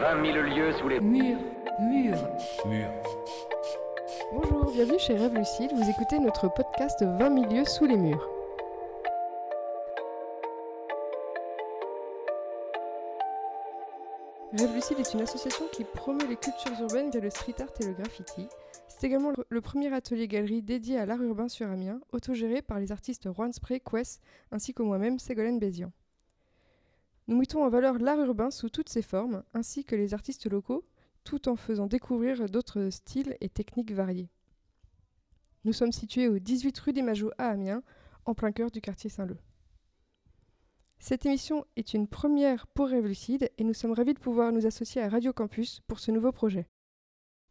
20 000 lieues sous les Mur, mur, Mur. Bonjour, bienvenue chez Rêve Lucide, vous écoutez notre podcast 20 milieux sous les murs. Rêve Lucide est une association qui promeut les cultures urbaines via le street art et le graffiti. C'est également le- le premier atelier galerie dédié à l'art urbain sur Amiens, autogéré par les artistes Juan Spray, Quest, ainsi que moi-même, Ségolène Bézian. Nous mettons en valeur l'art urbain sous toutes ses formes, ainsi que les artistes locaux, tout en faisant découvrir d'autres styles et techniques variés. Nous sommes situés au 18 rue des Majots à Amiens, en plein cœur du quartier Saint-Leu. Cette émission est une première pour Rêve Lucide et nous sommes ravis de pouvoir nous associer à Radio Campus pour ce nouveau projet.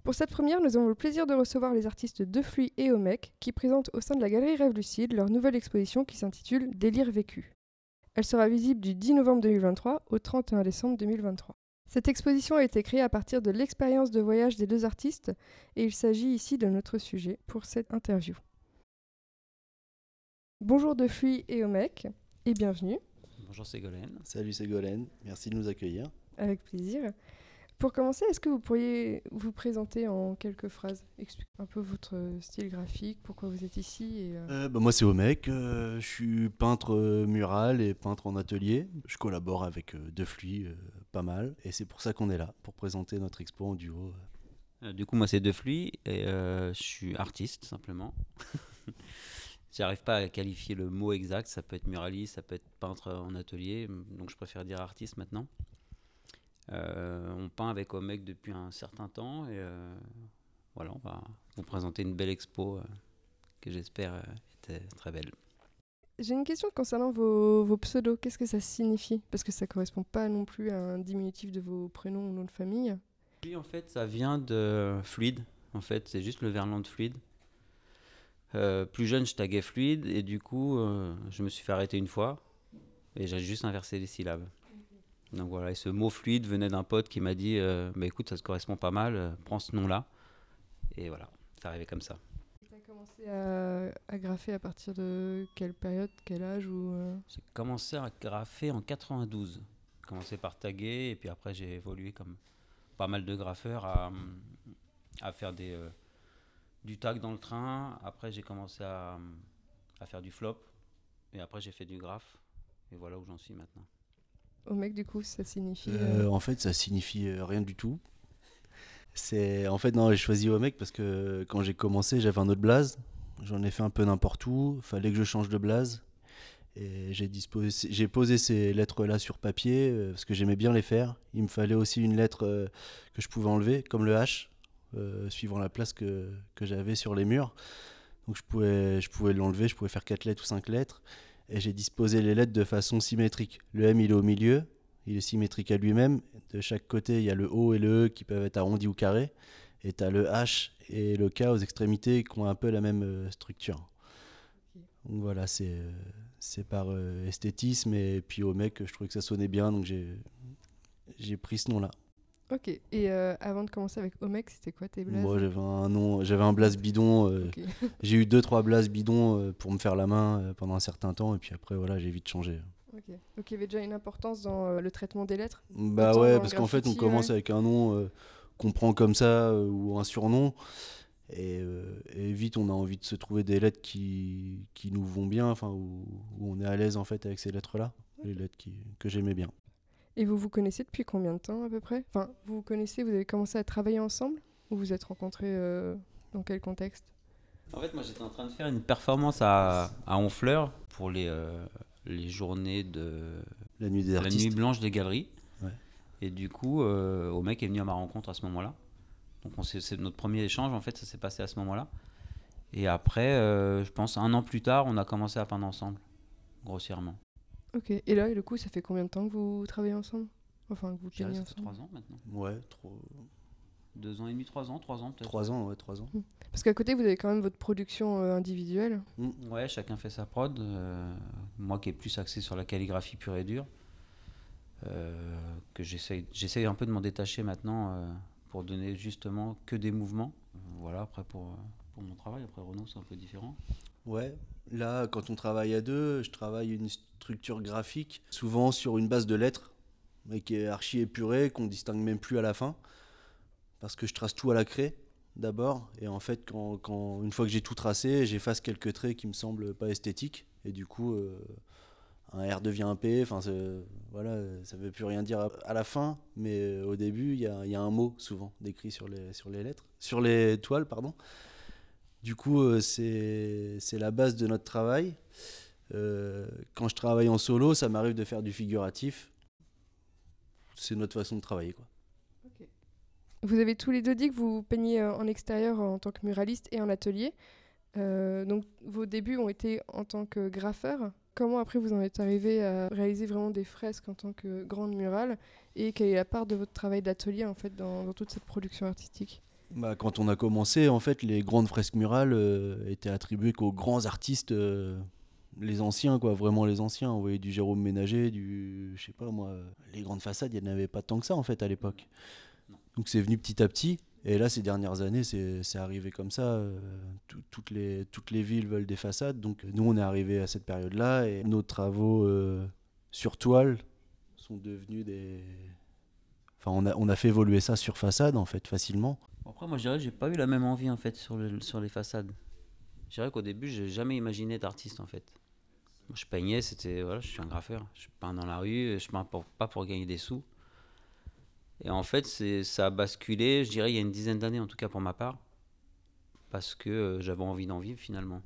Pour cette première, nous avons le plaisir de recevoir les artistes De Flui et Omec qui présentent au sein de la galerie Rêve Lucide leur nouvelle exposition qui s'intitule Délire vécu. Elle sera visible du 10 novembre 2023 au 31 décembre 2023. Cette exposition a été créée à partir de l'expérience de voyage des deux artistes et il s'agit ici de notre sujet pour cette interview. Bonjour De Flui et Omec et bienvenue, Bonjour Ségolène. Salut Ségolène, merci de nous accueillir. avec plaisir. Pour commencer, est-ce que vous pourriez vous présenter en quelques phrases, expliquer un peu votre style graphique, pourquoi vous êtes ici et, euh, Euh, bah, moi c'est Omek, euh, je suis peintre euh, mural et peintre en atelier. Je collabore avec euh, De Flui euh, pas mal et c'est pour ça qu'on est là, pour présenter notre expo en duo. Euh, du coup, moi, c'est De Flui et euh, je suis artiste, simplement. J'arrive pas à qualifier le mot exact. Ça peut être muraliste, ça peut être peintre en atelier. Donc, je préfère dire artiste maintenant. Euh, on peint avec Omec depuis un certain temps et euh, voilà, on va vous présenter une belle expo euh, que j'espère était très belle. J'ai une question concernant vos, vos pseudos. Qu'est-ce que ça signifie? Parce que ça correspond pas non plus à un diminutif de vos prénoms ou noms de famille. Lui, en fait, ça vient de fluide. En fait, c'est juste le verlan de fluide. Euh, plus jeune, je taguais fluide et du coup, euh, je me suis fait arrêter une fois et j'ai juste inversé les syllabes. Donc voilà, et ce mot fluide venait d'un pote qui m'a dit euh, bah, écoute, ça se correspond pas mal, euh, prends ce nom-là. Et voilà, c'est arrivé comme ça. Tu as commencé à, à graffer à partir de quelle période, quel âge ou euh, J'ai commencé à graffer en 92. J'ai commencé par taguer et puis après, j'ai évolué comme pas mal de graffeurs à, à faire des, euh, du tag dans le train. Après, j'ai commencé à, à faire du flop. Et après, j'ai fait du graphe. Et voilà où j'en suis maintenant. Au mec, du coup, ça signifie. Euh, euh, en fait ça signifie euh, rien du tout. C'est en fait non j'ai choisi Omek parce que quand j'ai commencé j'avais un autre blaze. J'en ai fait un peu n'importe où. Fallait que je change de blaze. Et j'ai disposé, j'ai posé ces lettres-là sur papier parce que j'aimais bien les faire. Il me fallait aussi une lettre que je pouvais enlever, comme le H, euh, suivant la place que, que j'avais sur les murs. Donc je pouvais, je pouvais l'enlever, je pouvais faire quatre lettres ou cinq lettres. Et j'ai disposé les lettres de façon symétrique. Le M, il est au milieu, il est symétrique à lui-même. De chaque côté, il y a le O et le E qui peuvent être arrondis ou carrés. Et tu as le H et le K aux extrémités qui ont un peu la même euh, structure. Donc voilà, c'est euh, par euh, esthétisme. Et puis au mec, je trouvais que ça sonnait bien, donc j'ai pris ce nom-là. Ok. Et euh, avant de commencer avec Omec, c'était quoi tes blazes Moi, j'avais un nom, j'avais un blaze bidon. euh. J'ai eu deux trois blazes bidons euh, pour me faire la main pendant un certain temps, et puis après voilà, j'ai vite changé. Ok. Donc il y avait déjà une importance dans le traitement des lettres? Bah Autant ouais, parce qu'en fait, on commence ouais. avec un nom qu'on prend comme ça ou un surnom. Et, et vite, on a envie de se trouver des lettres qui, qui nous vont bien, enfin, où, où on est à l'aise en fait avec ces lettres-là, les lettres qui, que j'aimais bien. Et vous vous connaissez depuis combien de temps à peu près? Enfin, vous vous connaissez, vous avez commencé à travailler ensemble? Ou vous vous êtes rencontrés euh, dans quel contexte? En fait, moi, j'étais en train de faire une performance à, à Honfleur pour les, euh, les journées de La nuit des la artistes. nuit blanche des galeries. Ouais. Et du coup, euh, au mec est venu à ma rencontre à ce moment-là. Donc c'est notre premier échange, en fait, ça s'est passé à ce moment-là. Et après, euh, je pense un an plus tard, on a commencé à peindre ensemble, grossièrement. Ok. Et là, du coup, ça fait combien de temps que vous travaillez ensemble? Enfin, que vous peignez ça fait ensemble? trois ans maintenant. Ouais, trop... Deux ans et demi, trois ans, trois ans peut-être. trois ans, ouais, trois ans. Parce qu'à côté, vous avez quand même votre production euh, individuelle. Ouais, chacun fait sa prod. euh, moi qui est plus axé sur la calligraphie pure et dure, euh, que j'essaye un peu de m'en détacher maintenant euh, pour donner justement que des mouvements. Voilà, après pour, pour mon travail, après Renault c'est un peu différent. Ouais, là, quand on travaille à deux, je travaille une structure graphique, souvent sur une base de lettres. mais qui est archi épuré, qu'on distingue même plus à la fin. Parce que je trace tout à la craie d'abord. Et en fait, quand, une fois que j'ai tout tracé, j'efface quelques traits qui me semblent pas esthétiques. Et du coup, euh, un R devient un P. Enfin, voilà, ça veut plus rien dire à, la fin. Mais euh, au début, il y a, il y a un mot souvent décrit sur les, sur les lettres, sur les toiles, pardon. Du coup, euh, c'est la base de notre travail. Euh, quand je travaille en solo, ça m'arrive de faire du figuratif. C'est notre façon de travailler. Quoi. Vous avez tous les deux dit que vous peignez euh, en extérieur en tant que muraliste et en atelier. Donc vos débuts ont été en tant que graffeur. Comment après vous en êtes arrivé à réaliser vraiment des fresques en tant que grande murale? Et quelle est la part de votre travail d'atelier en fait dans toute cette production artistique? Bah, quand on a commencé, en fait, les grandes fresques murales euh, étaient attribuées qu'aux grands artistes, euh, les anciens, quoi, vraiment les anciens. On voyait du Jérôme Ménager, du, je sais pas moi, les grandes façades, il n'y en avait pas tant que ça en fait à l'époque. Donc c'est venu petit à petit. Et là, ces dernières années, c'est arrivé comme ça. euh, tout- toutes, les, toutes les villes veulent des façades. Donc nous, on est arrivé à cette période-là. Et nos travaux euh, sur toile sont devenus des... Enfin, on a, on a fait évoluer ça sur façade, en fait, facilement. Après, moi, je dirais j'ai pas eu la même envie en fait sur, sur les façades. Je dirais qu'au début, j'ai jamais imaginé d'artiste en fait. Moi, je peignais, c'était voilà, je suis un graffeur. Je peins dans la rue, je peins pas pour gagner des sous. Et en fait, ça a basculé, je dirais, il y a une dizaine d'années en tout cas pour ma part, parce que euh, j'avais envie d'en vivre finalement.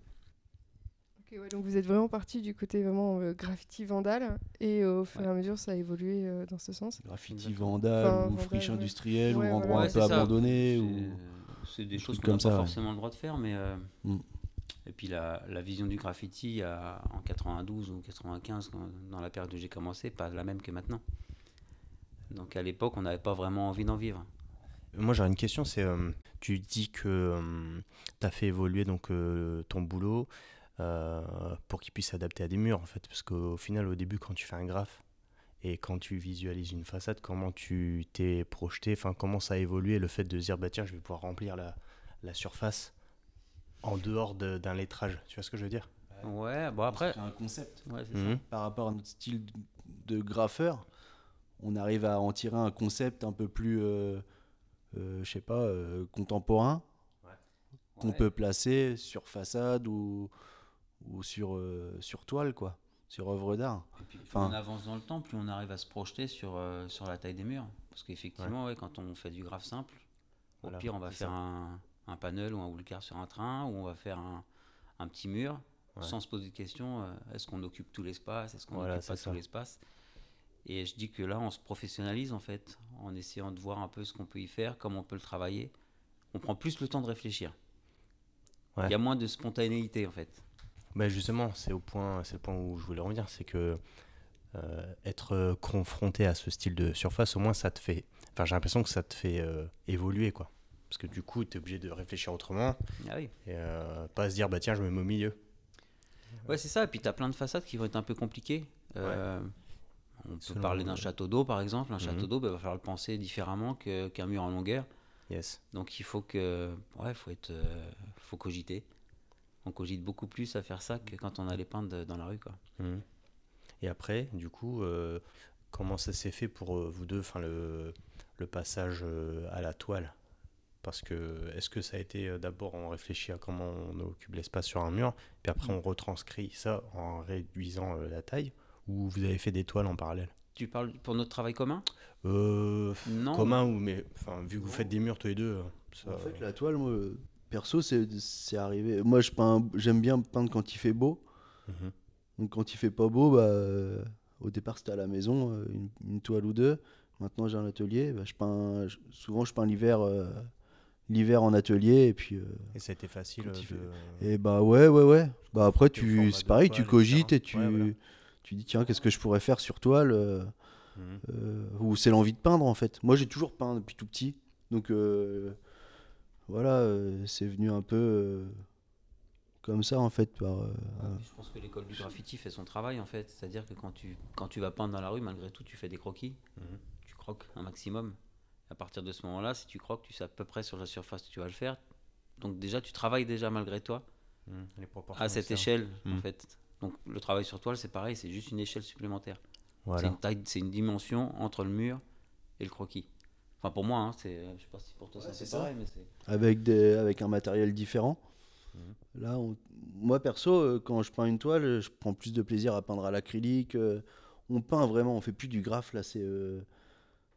Ouais, Donc vous êtes vraiment parti du côté vraiment euh, graffiti vandal et euh, au fur et à mesure ça a évolué euh, dans ce sens. Graffiti vandal Enfin, ou friche ouais. industrielle Ouais, ou endroit Ouais, un peu ça. abandonné. C'est- Ou... C'est des choses qu'on n'a comme ça, pas ouais. forcément le droit de faire, mais. euh, Mm. Et puis la, la vision du graffiti à- en 92 ou 95, quand- dans la période où j'ai commencé, pas la même que maintenant. Donc à l'époque, on n'avait pas vraiment envie d'en vivre. Moi, j'aurais une question, c'est euh, tu dis que tu as fait évoluer donc euh, ton boulot euh, pour qu'il puisse s'adapter à des murs en fait parce qu'au final au début quand tu fais un graphe et quand tu visualises une façade, comment tu t'es projeté, enfin comment ça a évolué le fait de se dire bah tiens, je vais pouvoir remplir la, la surface en dehors de- d'un lettrage, tu vois ce que je veux dire? Ouais, bon après. C'est un concept. Ouais, c'est ça. Mhm. Par rapport à notre style de graffeur, on arrive à en tirer un concept un peu plus, euh, euh, je sais pas, euh, contemporain, qu'on Ouais. peut placer sur façade ou, ou sur, euh, sur toile, quoi, sur œuvre d'art. Et puis plus Enfin- on avance dans le temps, plus on arrive à se projeter sur, euh, sur la taille des murs. Parce qu'effectivement, ouais, quand on fait du graphe simple, au Voilà, pire, on va faire un, un panel ou un woolcar sur un train, ou on va faire un, un petit mur, Ouais. sans se poser de questions euh, est-ce qu'on occupe tout l'espace Est-ce qu'on Voilà, n'occupe pas ça. tout l'espace? Et je dis que là, on se professionnalise en fait, en essayant de voir un peu ce qu'on peut y faire, comment on peut le travailler. On prend plus le temps de réfléchir. Il Ouais. y a moins de spontanéité en fait. Bah justement, c'est au point, c'est le point où je voulais revenir, c'est que euh, être euh, confronté à ce style de surface, au moins ça te fait, enfin j'ai l'impression que ça te fait euh, évoluer quoi, parce que du coup tu es obligé de réfléchir autrement Ah oui. et euh, pas se dire bah tiens je me mets au milieu. Ouais, c'est ça. Et puis, tu as plein de façades qui vont être un peu compliquées. On peut Selon, parler d'un château d'eau, par exemple. Un Mhm. château d'eau, il va falloir le penser différemment qu'un mur en longueur. Yes. Donc, il faut que. Ouais, faut être. faut cogiter. On cogite beaucoup plus à faire ça que quand on a les peindre dans la rue, quoi. Mhm. Et après, du coup, euh, comment ça s'est fait pour euh, vous deux, enfin le, le passage euh, à la toile? Parce que est-ce que ça a été d'abord on réfléchit à comment on occupe l'espace sur un mur, puis après on retranscrit ça en réduisant la taille, ou vous avez fait des toiles en parallèle? Tu parles pour notre travail commun? Euh, Non. Commun ou mais enfin vu que vous faites des murs tous les deux, euh, ça, En fait, la toile, moi, perso, c'est arrivé. Moi, je peins, j'aime bien peindre quand il fait beau. Mhm. Donc, quand il fait pas beau, bah, euh, au départ, c'était à la maison, euh, une, une toile ou deux. Maintenant, j'ai un atelier. Bah, je peins, je- souvent, je peins l'hiver, euh, l'hiver en atelier. Et puis, et ça a été facile. Fait- et bah ouais, ouais, ouais. Bah après, tu, c'est pareil, tu cogites et tu, Ouais, voilà. tu dis tiens, qu'est-ce que je pourrais faire sur toile Mhm. Ou c'est l'envie de peindre en fait. Moi, j'ai toujours peint depuis tout petit, donc voilà, euh, c'est venu un peu euh, comme ça en fait. Par, euh, Je pense que l'école du graffiti fait son travail, en fait. C'est-à-dire que quand tu, quand tu vas peindre dans la rue, malgré tout, tu fais des croquis. Mhm. tu croques un maximum. À partir de ce moment-là, si tu croques, tu sais à peu près sur la surface que tu vas le faire. Donc déjà, tu travailles déjà malgré toi Mhm. Les proportions, à cette échelle, en Mm. fait. Donc le travail sur toile, c'est pareil, c'est juste une échelle supplémentaire. C'est Voilà. une taille, c'est une dimension entre le mur et le croquis. Enfin pour moi, hein, c'est, je sais pas si pour toi ça Ouais, c'est pareil, mais c'est. avec, des, avec un matériel différent. Mhm. Là, on- moi perso, euh, quand je peins une toile, je prends plus de plaisir à peindre à l'acrylique. euh, on peint vraiment, on fait plus du graphe. Là, c'est euh,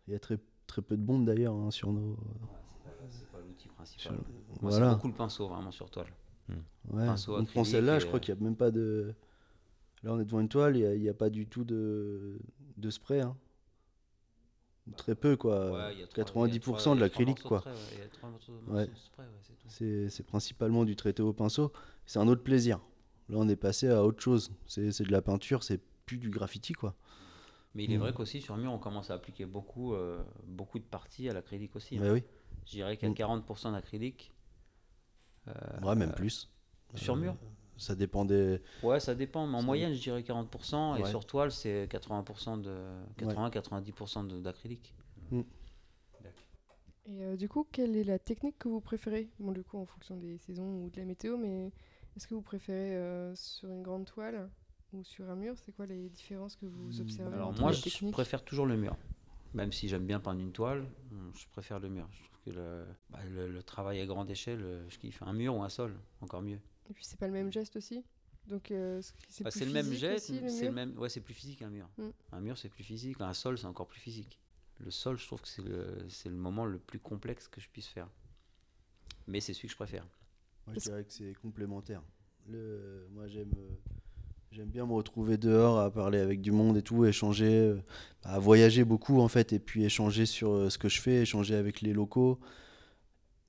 il y a très, très peu de bombes d'ailleurs hein, sur nos. Ouais, c'est pas, l'outil principal. sur- Moi, voilà. c'est beaucoup le pinceau vraiment sur toile. Ouais. pinceau On prend celle-là, et, je crois euh, qu'il n'y a même pas de. Là, on est devant une toile, il n'y a, pas du tout de, de spray. hein. Très peu, quoi. Ouais, il y a trois- il y a 90% trois- de l'acrylique, quoi. ouais, c'est principalement du traité au pinceau. C'est un autre plaisir. Là, on est passé à autre chose. C'est de la peinture, c'est plus du graffiti, quoi. Mais il est Mm. vrai qu'aussi sur mur, on commence à appliquer beaucoup, euh, beaucoup de parties à l'acrylique aussi. hein. Oui. Je dirais qu'il y a Mm. 40% d'acrylique. Ouais, même plus. Sur Euh, mur Ça dépend des. Ouais, ça dépend, mais en Ça- moyenne, je dirais 40%, et Ouais. sur toile, c'est 80% de 80-90% de- d'acrylique. Et euh, du coup, quelle est la technique que vous préférez? Bon, du coup, en fonction des saisons ou de la météo, mais est-ce que vous préférez euh, sur une grande toile ou sur un mur? C'est quoi les différences que vous Hmm, observez Alors moi, je préfère toujours le mur. Même si j'aime bien peindre une toile, je préfère le mur. Je trouve que le, bah, le- le travail à grande échelle, euh, je kiffe. Un mur ou un sol, encore mieux. Et puis, c'est pas le même geste aussi Donc, euh, c'est Bah, c'est le même physique geste, c'est le même. Ouais, c'est plus physique qu'un mur. Mm. Un mur, c'est plus physique. Un sol, c'est encore plus physique. Le sol, je trouve que c'est le, c'est le moment le plus complexe que je puisse faire. Mais c'est celui que je préfère. Moi, je dirais que c'est complémentaire. Le... Moi, j'aime. euh, J'aime bien me retrouver dehors à parler avec du monde et tout, échanger, euh, à voyager beaucoup en fait, et puis échanger sur ce que je fais, échanger avec les locaux.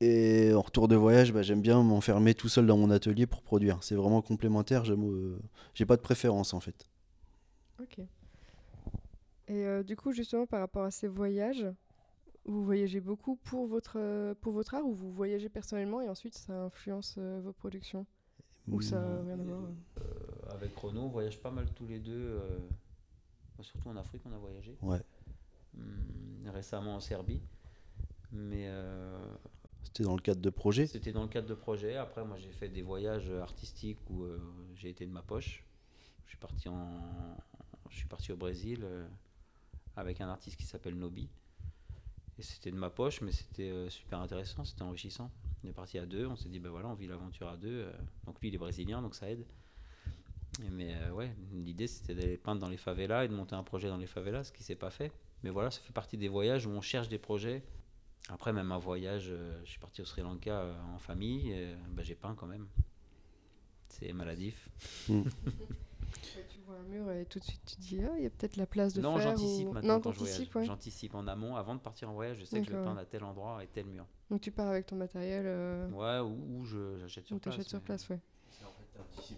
Et en retour de voyage, bah, j'aime bien m'enfermer tout seul dans mon atelier pour produire. C'est vraiment complémentaire. j'aime, euh, J'ai pas de préférence en fait. Ok. Et euh, du coup, justement, par rapport à ces voyages, vous voyagez beaucoup pour votre, euh, pour votre art ou vous voyagez personnellement et ensuite ça influence euh, vos productions? Ou ça n'a rien à voir avec Chrono, on voyage pas mal tous les deux. euh, surtout en Afrique, on a voyagé. Ouais. Hum, récemment en Serbie. Mais euh, C'était dans le cadre de projets. c'était dans le cadre de projets. Après, moi, j'ai fait des voyages artistiques où euh, j'ai été de ma poche. Je suis parti, en... je suis parti au Brésil euh, avec un artiste qui s'appelle Nobi. Et c'était de ma poche, mais c'était euh, super intéressant, c'était enrichissant. On est parti à deux, on s'est dit, ben voilà, on vit l'aventure à deux. donc lui, il est brésilien, donc ça aide. Mais ouais, l'idée c'était d'aller peindre dans les favelas et de monter un projet dans les favelas, ce qui s'est pas fait. Mais voilà, ça fait partie des voyages où on cherche des projets. Après, même un voyage, euh, je suis parti au Sri Lanka euh, en famille, ben, j'ai peint quand même. C'est maladif. Tu vois un mur et tout de suite tu te dis, ah, il y a peut-être la place de non, faire. j'anticipe ou... maintenant Non, quand je voyage. ouais. J'anticipe en amont, avant de partir en voyage, je sais que je vais peindre à tel endroit et tel mur. Donc tu pars avec ton matériel euh, Ouais, ou, ou je j'achète sur ou place. t'achètes sur place, ouais.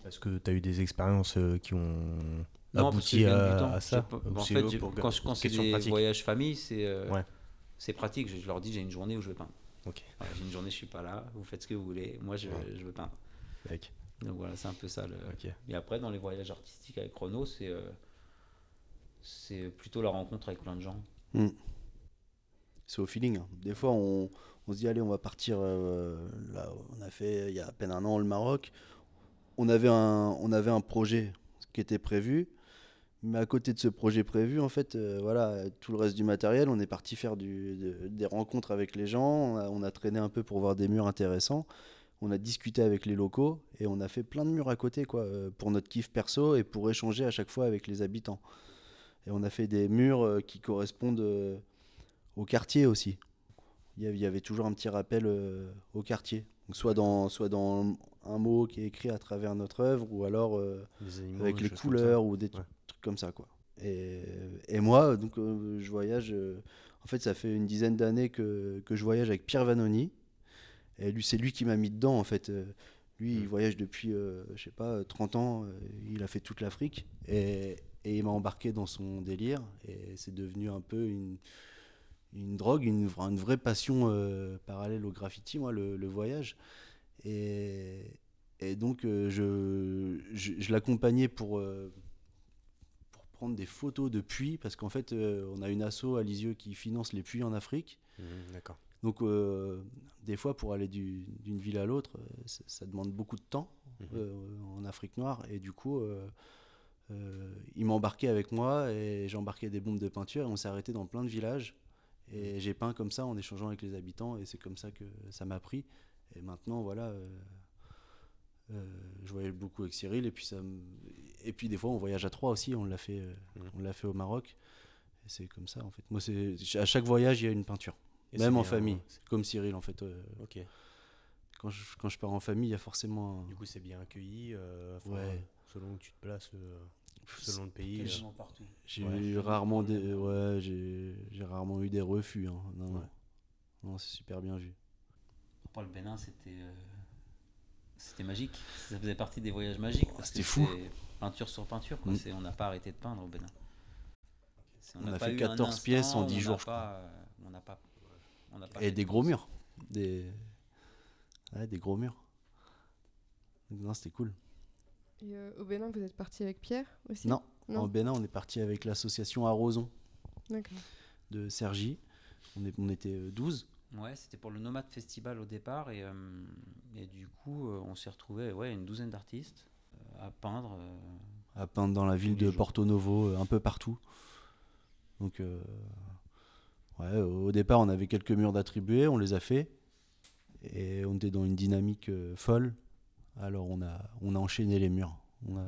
Parce que tu as eu des expériences euh, qui ont Non, abouti à, ça. Ou en fait, pour- quand, quand c'est des pratique. voyages famille, c'est euh, Ouais. C'est pratique. Je, je leur dis j'ai une journée où je vais peindre. Ok. Voilà, j'ai une journée, je suis pas là. Vous faites ce que vous voulez. Moi, je, Ouais. je veux peindre. Mec, Donc voilà, c'est un peu ça. Le... Et après, dans les voyages artistiques avec Chrono, c'est euh, c'est plutôt la rencontre avec plein de gens. C'est au feeling. hein. Des fois, on, on se dit, allez, on va partir. euh, là, on a fait il y a à peine un an le Maroc. On avait un, on avait un projet qui était prévu. Mais à côté de ce projet prévu, en fait, euh, voilà, tout le reste du matériel, on est parti faire du- de- des rencontres avec les gens. On a, on a traîné un peu pour voir des murs intéressants. On a discuté avec les locaux et on a fait plein de murs à côté, quoi, euh, pour notre kiff perso et pour échanger à chaque fois avec les habitants. Et on a fait des murs euh, qui correspondent au quartier aussi. Il y avait, toujours un petit rappel au quartier. Donc soit, dans, soit dans un mot qui est écrit à travers notre œuvre, ou alors euh, avec les couleurs, ou des Ouais. Trucs comme ça. Quoi. Et, et moi, donc, euh, je voyage. euh, en fait, ça fait une dizaine d'années que, que je voyage avec Pierre Vanoni. Et lui, c'est lui qui m'a mis dedans, en fait. Euh, Lui, il Mm. voyage depuis, euh, je sais pas, 30 ans. Il a fait toute l'Afrique. Et, et il m'a embarqué dans son délire. Et c'est devenu un peu une, une drogue, une, une vraie passion euh, parallèle au graffiti, moi, le, le voyage. Et, et donc, euh, je, je, je l'accompagnais pour prendre des photos de puits, parce qu'en fait, euh, on a une asso à Lisieux qui finance les puits en Afrique. D'accord. Donc, euh, des fois, pour aller du- d'une ville à l'autre, euh, ça, demande beaucoup de temps euh, en Afrique noire. Et du coup, euh, euh, il m'embarquait avec moi et j'embarquais des bombes de peinture et on s'est arrêté dans plein de villages. Et j'ai peint comme ça en échangeant avec les habitants et c'est comme ça que ça m'a pris. Et maintenant, voilà, je voyage beaucoup avec Cyril et puis, ça me- et puis des fois on voyage à trois aussi, on l'a fait, euh, on l'a fait au Maroc. Et c'est comme ça en fait. Moi, c'est à chaque voyage, il y a une peinture. Et Même en famille, comme Cyril en fait. euh, Ok. quand, je, quand je pars en famille, il y a forcément. un- Du coup, c'est bien accueilli. euh, enfin, Ouais. Selon où tu te places, euh, selon le pays. euh, partout. J'ai Ouais. rarement des, ouais, j'ai, j'ai rarement eu des refus. hein. Non, non. Ouais. Non, c'est super bien vu. Pour le Bénin, c'était euh, c'était magique. Ça faisait partie des voyages magiques. c'était fou. Peinture sur peinture. quoi. Mm. On n'a pas arrêté de peindre au Bénin. On a fait eu un 14 pièces en instant où 10 on jours, n'a je pas, euh, on n'a pas, on n'a pas Et des de gros murs. Des... Ouais, des gros murs. Non, c'était cool. Et euh, au Bénin, vous êtes parti avec Pierre aussi? Non, Non. en Bénin, on est parti avec l'association Arroson de Sergi. On, est, on était euh, 12. Ouais, c'était pour le Nomade Festival au départ. Et, euh, et du coup, euh, on s'est retrouvé ouais, une douzaine d'artistes euh, à peindre. à peindre dans la ville de jours. Porto Novo, un peu partout. Donc, ouais, au départ, on avait quelques murs d'attribués, on les a fait. Et on était dans une dynamique folle. Alors, on a, on a enchaîné les murs. On a,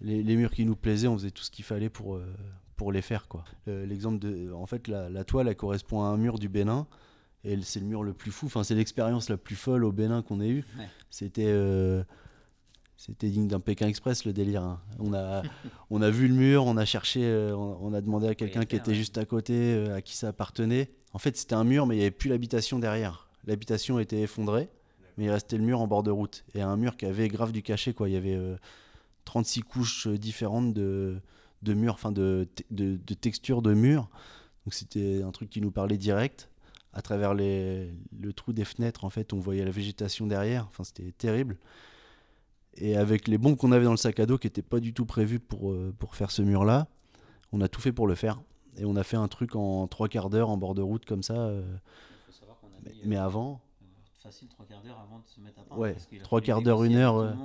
les, les murs qui nous plaisaient, on faisait tout ce qu'il fallait pour, euh, pour les faire. quoi. Euh, L'exemple de. En fait, la, la toile, elle correspond à un mur du Bénin. Et c'est le mur le plus fou. Enfin, c'est l'expérience la plus folle au Bénin qu'on ait eue. Ouais. C'était. euh, c'était digne d'un Pékin Express le délire. hein. On, a, on a vu le mur, on a cherché, euh, on, on a demandé à quelqu'un qui était ouais. juste à côté, euh, à qui ça appartenait. En fait, c'était un mur, mais il n'y avait plus l'habitation derrière. L'habitation était effondrée, mais il restait le mur en bord de route. Et un mur qui avait grave du cachet. Quoi. Il y avait euh, 36 couches différentes de, de murs, enfin de, de, de textures de murs. Donc c'était un truc qui nous parlait direct. À travers les, le trou des fenêtres, en fait, on voyait la végétation derrière. Enfin, c'était terrible. Et avec les bombes qu'on avait dans le sac à dos, qui n'étaient pas du tout prévues pour, euh, pour faire ce mur-là, on a tout fait pour le faire. Et on a fait un truc en trois quarts d'heure en bord de route comme ça. euh, Il faut savoir qu'on a mais, mis, mais euh, avant, facile trois quarts d'heure avant de se mettre à peindre. Ouais, trois quarts d'heure, une heure,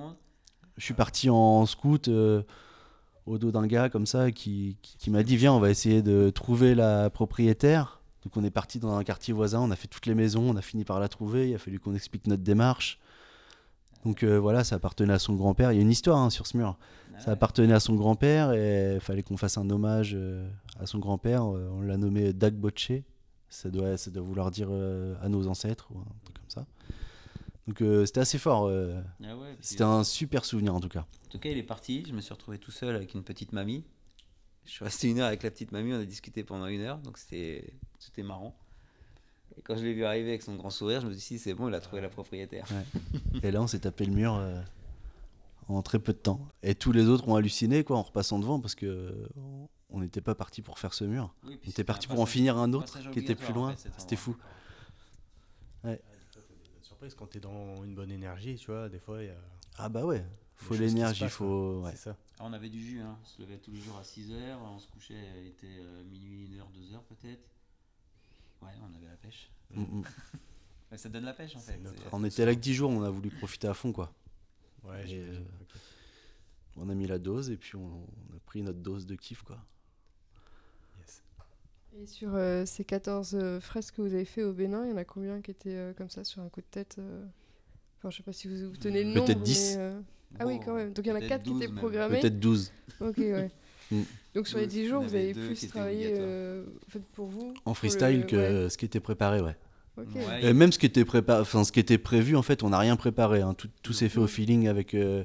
je suis parti en scout au dos d'un gars comme ça qui, qui, qui m'a dit Viens, on va essayer de trouver la propriétaire. Donc on est parti dans un quartier voisin, on a fait toutes les maisons, on a fini par la trouver. Il a fallu qu'on explique notre démarche. Donc euh, voilà, ça appartenait à son grand-père. Il y a une histoire hein, sur ce mur. Ah Ça ouais. appartenait à son grand-père et il fallait qu'on fasse un hommage euh, à son grand-père. Euh, On l'a nommé Dag Bocce. Ça doit, ça doit vouloir dire euh, à nos ancêtres ou un truc comme ça. Donc c'était assez fort. Ah ouais, c'était un super souvenir en tout cas. En tout cas, il est parti. Je me suis retrouvé tout seul avec une petite mamie. Je suis resté une heure avec la petite mamie. On a discuté pendant une heure. Donc c'était c'était marrant. Et quand je l'ai vu arriver avec son grand sourire, je me suis dit, c'est bon, il a trouvé la propriétaire. Et là, on s'est tapé le mur euh, en très peu de temps. Et tous les autres ont halluciné quoi, en repassant devant parce que on n'était pas parti pour faire ce mur. Oui, On était parti pour en finir un autre qui était plus en loin. fait, C'était fou. endroit. Surprise quand t'es dans une bonne énergie, tu vois, des fois il y a. Ah bah ouais, faut l'énergie, faut. ouais. C'est ça. Alors, on avait du jus, hein. on se levait tous les jours à 6h, on se couchait, il était euh, minuit, 1h, 2h peut-être. Ouais, on avait la pêche. Mm. Ouais, ça donne la pêche en fait. On était là que 10 jours, on a voulu profiter à fond quoi. Ouais, Et, euh, ok. On a mis la dose et puis on, on a pris notre dose de kiff quoi. Yes. Et sur euh, ces 14 euh, fresques que vous avez fait au Bénin, il y en a combien qui étaient euh, comme ça sur un coup de tête euh? Enfin, je sais pas si vous, vous tenez le nombre. Peut-être 10. mais, Ah oui, quand même. Donc il y en a peut-être 4 qui 12 étaient programmés. Peut-être 12. Ok, ouais. Mm. Donc sur les 12, 10 il y jours, vous avez plus travaillé euh, en fait, pour vous En le- freestyle que ouais. ce qui était préparé, ouais. Et même ce qui était préparé, enfin ce qui était prévu, en fait, on n'a rien préparé. hein. Tout, tout s'est fait au Mhm. feeling avec euh,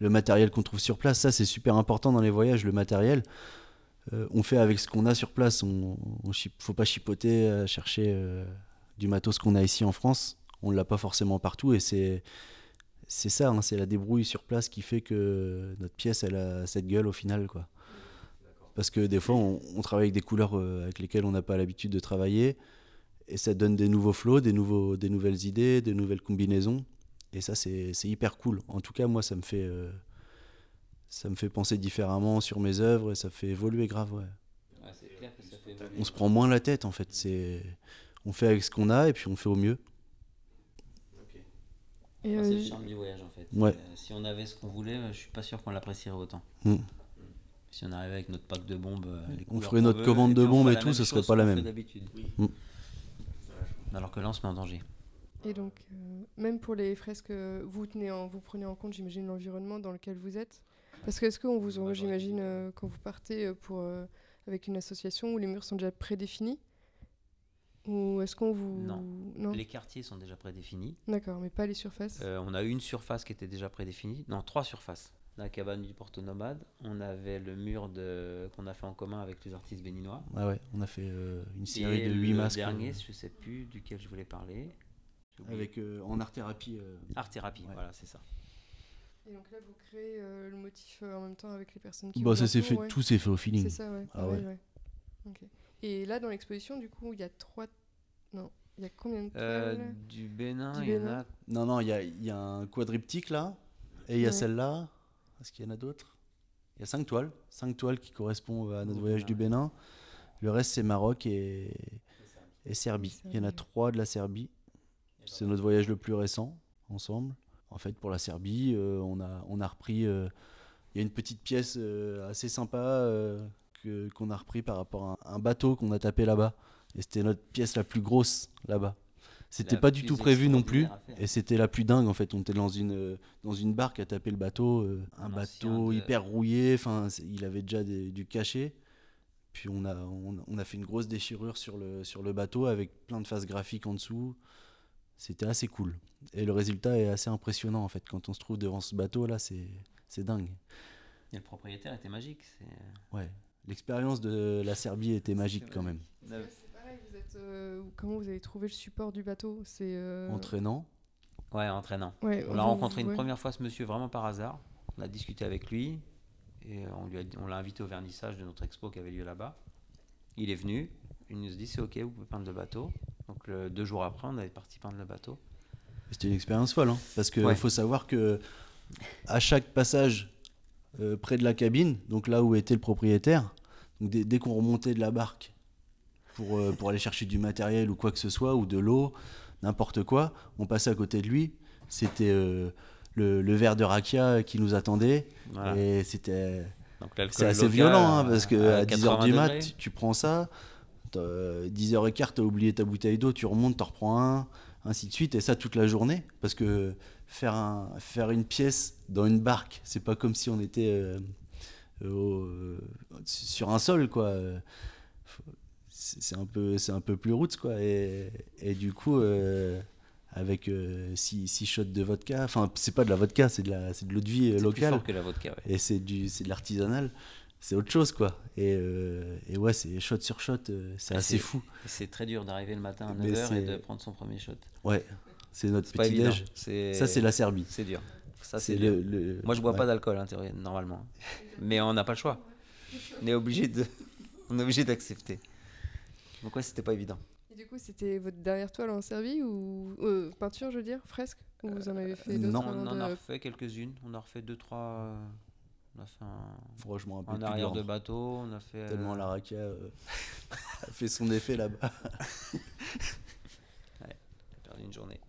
le matériel qu'on trouve sur place. Ça, c'est super important dans les voyages, le matériel. Euh, on fait avec ce qu'on a sur place. On, on chip- faut pas chipoter, euh, chercher euh, du matos qu'on a ici en France. On l'a pas forcément partout, et c'est c'est ça, hein, c'est la débrouille sur place qui fait que notre pièce, elle a cette gueule au final, quoi. Parce que des fois, on, on travaille avec des couleurs euh, avec lesquelles on n'a pas l'habitude de travailler et ça donne des nouveaux flots, des, nouveaux, des nouvelles idées, des nouvelles combinaisons. Et ça, c'est hyper cool. En tout cas, moi, ça me fait, euh, ça me fait penser différemment sur mes œuvres et ça fait évoluer grave. Ouais. Ouais, c'est clair que ça fait évoluer. On se prend moins la tête, en fait. On fait avec ce qu'on a et puis on fait au mieux. C'est euh, le charme du voyage en fait. Ouais. Euh, si on avait ce qu'on voulait, je suis pas sûr qu'on l'apprécierait autant. Mm. Si on arrivait avec notre pack de bombes, euh, les On ferait notre veut, commande de bombes et tout, ce serait pas la même. fait d'habitude. Mm. Alors que là, on se met en danger. Et donc, euh, même pour les fresques, euh, vous, tenez en, vous prenez en compte, j'imagine, l'environnement dans lequel vous êtes Parce que est-ce qu'on vous envoie, j'imagine, euh, quand vous partez euh, pour, euh, avec une association où les murs sont déjà prédéfinis Ou est-ce qu'on vous... Non. Les quartiers sont déjà prédéfinis. D'accord, mais pas les surfaces Euh, on a une surface qui était déjà prédéfinie. Non, trois surfaces. La cabane du Porto Nomade. On avait le mur de... qu'on a fait en commun avec les artistes béninois. Ah ouais, on a fait euh, une série Et de 8 le masques. dernier, euh, je sais plus duquel je voulais parler. Avec, euh, en art thérapie. euh, Art thérapie, Ouais. voilà, c'est ça. Et donc là, vous créez euh, le motif euh, en même temps avec les personnes qui Bah, ça s'est fait, ouais. tout s'est fait au feeling. C'est ça, ouais. Ah ouais. ouais. Ok. Et là, dans l'exposition, du coup, il y a trois... Non, il y a combien de Euh, toiles du Bénin, il y en a. Non, non, il y a, il y a un quadriptyque là, et il y a Ouais. celle-là. Est-ce qu'il y en a d'autres? Il y a cinq toiles, cinq toiles qui correspondent à notre voyage du. Bénin. Le reste, c'est Maroc et, et Serbie. Il y en a trois de la Serbie. C'est notre voyage le plus récent, ensemble. En fait, pour la Serbie, euh, on, a, on a repris. euh, Il y a une petite pièce euh, assez sympa euh, que- qu'on a repris par rapport à un bateau qu'on a tapé là-bas. Et c'était notre pièce la plus grosse là-bas. C'était pas du tout prévu non plus. Et c'était la plus dingue en fait. On était dans une, euh, dans une barque à taper le bateau. euh, un bateau de- hyper rouillé. Enfin, il avait déjà des- du cachet. Puis on a, on, on a fait une grosse déchirure sur le, sur le bateau avec plein de faces graphiques en dessous. C'était assez cool. Et le résultat est assez impressionnant en fait. Quand on se trouve devant ce bateau là, c'est dingue. Et le propriétaire était magique. c'est- Ouais. L'expérience de la Serbie était magique quand même. Euh, comment vous avez trouvé le support du bateau? C'est euh, Entraînant. Ouais, entraînant. ouais, On a vous- rencontré une ouais. première fois ce monsieur vraiment par hasard. On a discuté avec lui et on lui a dit- on l'a invité au vernissage de notre expo qui avait lieu là-bas. Il est venu, il nous a dit c'est ok, vous pouvez peindre le bateau. Donc le- deux jours après, on avait parti peindre le bateau. C'était une expérience folle, hein, parce qu'il Ouais. faut savoir que à chaque passage euh, près de la cabine, donc là où était le propriétaire, donc dès, dès qu'on remontait de la barque pour, euh, pour aller chercher du matériel ou quoi que ce soit, ou de l'eau, n'importe quoi, on passait à côté de lui. C'était euh, le, le verre de rakia qui nous attendait, Voilà. et c'était c'est assez violent, hein, parce que à à 10h du 80 mat, tu, tu prends ça, t'as, euh, 10h15, t'as oublié ta bouteille d'eau, tu remontes, t'en reprends un, ainsi de suite, et ça toute la journée, parce que faire, un, faire une pièce dans une barque, c'est pas comme si on était euh, au- sur un sol, quoi. C'est un, peu- c'est un peu plus roots, quoi, et, et du coup... euh, avec 6 shots de vodka, enfin c'est pas de la vodka, c'est de la c'est de l'eau de vie euh, C'est plus locale fort que la vodka. ouais. et c'est du c'est de l'artisanal c'est autre chose quoi et, euh, et ouais c'est shot sur shot euh, c'est assez fou C'est très dur d'arriver le matin à Mais 9h et de prendre son premier shot. ouais c'est notre petit déj ça c'est la Serbie C'est dur. Ça, c'est le, le- Moi, je bois ouais. pas d'alcool, théorie, normalement. Mais on n'a pas le choix. On est obligé de, on est obligé d'accepter. Donc ouais, c'était pas évident. Et du coup, c'était votre dernière toile en Serbie ou euh, peinture, je veux dire, fresque Ou vous en avez fait Euh, d'autres non. On en a de- refait quelques-unes. On a refait deux, trois. euh, On a fait un, franchement un peu arrière de bateau. On a fait. tellement euh, la euh, a fait son effet là-bas on a perdu une journée.